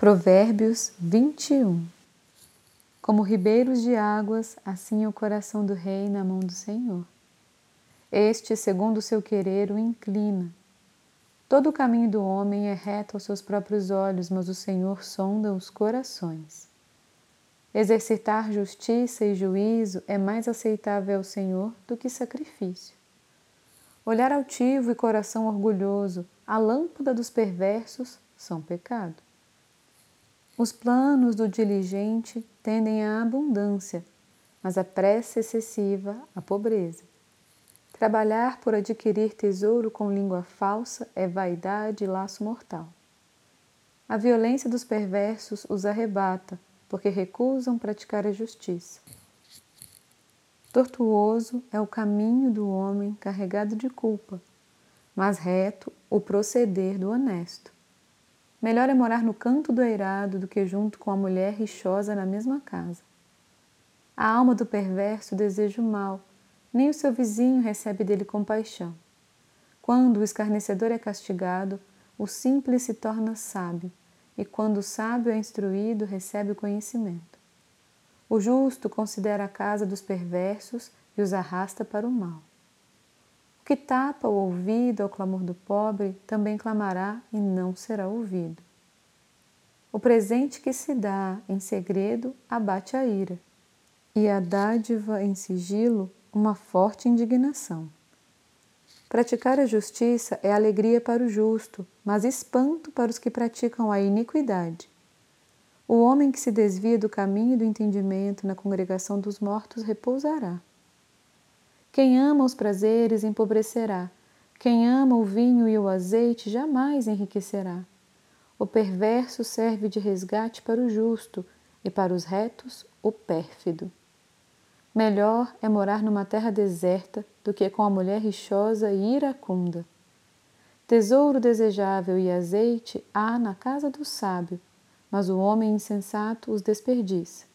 Provérbios 21 Como ribeiros de águas, assim é o coração do rei na mão do Senhor. Este, segundo o seu querer, o inclina. Todo o caminho do homem é reto aos seus próprios olhos, mas o Senhor sonda os corações. Exercitar justiça e juízo é mais aceitável ao Senhor do que sacrifício. Olhar altivo e coração orgulhoso, a lâmpada dos perversos, são pecado. Os planos do diligente tendem à abundância, mas a pressa excessiva à pobreza. Trabalhar por adquirir tesouro com língua falsa é vaidade e laço mortal. A violência dos perversos os arrebata, porque recusam praticar a justiça. Tortuoso é o caminho do homem carregado de culpa, mas reto o proceder do honesto. Melhor é morar no canto do eirado do que junto com a mulher rixosa na mesma casa. A alma do perverso deseja o mal, nem o seu vizinho recebe dele compaixão. Quando o escarnecedor é castigado, o simples se torna sábio, e quando o sábio é instruído, recebe o conhecimento. O justo considera a casa dos perversos e os arrasta para o mal. Que tapa o ouvido ao clamor do pobre também clamará e não será ouvido. O presente que se dá em segredo abate a ira, e a dádiva em sigilo uma forte indignação. Praticar a justiça é alegria para o justo, mas espanto para os que praticam a iniquidade. O homem que se desvia do caminho do entendimento na congregação dos mortos repousará. Quem ama os prazeres empobrecerá. Quem ama o vinho e o azeite jamais enriquecerá. O perverso serve de resgate para o justo e para os retos o pérfido. Melhor é morar numa terra deserta do que com a mulher rixosa e iracunda. Tesouro desejável e azeite há na casa do sábio, mas o homem insensato os desperdiça.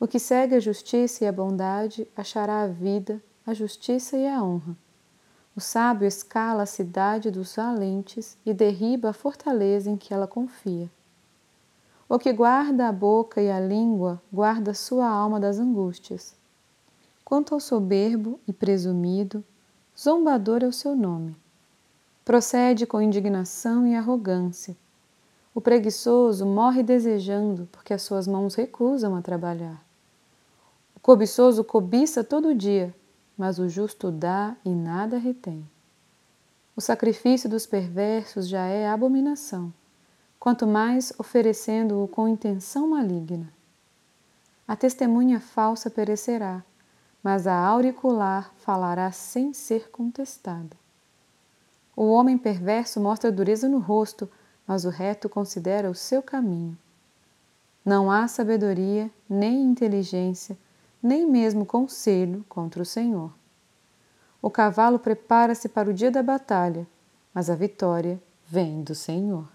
O que segue a justiça e a bondade achará a vida a justiça e a honra. O sábio escala a cidade dos valentes e derriba a fortaleza em que ela confia. O que guarda a boca e a língua guarda sua alma das angústias. Quanto ao soberbo e presumido, zombador é o seu nome. Procede com indignação e arrogância. O preguiçoso morre desejando, porque as suas mãos recusam a trabalhar. O cobiçoso cobiça todo dia, mas o justo dá e nada retém. O sacrifício dos perversos já é abominação, quanto mais oferecendo-o com intenção maligna. A testemunha falsa perecerá, mas a auricular falará sem ser contestada. O homem perverso mostra dureza no rosto, mas o reto considera o seu caminho. Não há sabedoria, nem inteligência, nem mesmo conselho contra o Senhor. O cavalo prepara-se para o dia da batalha, mas a vitória vem do Senhor.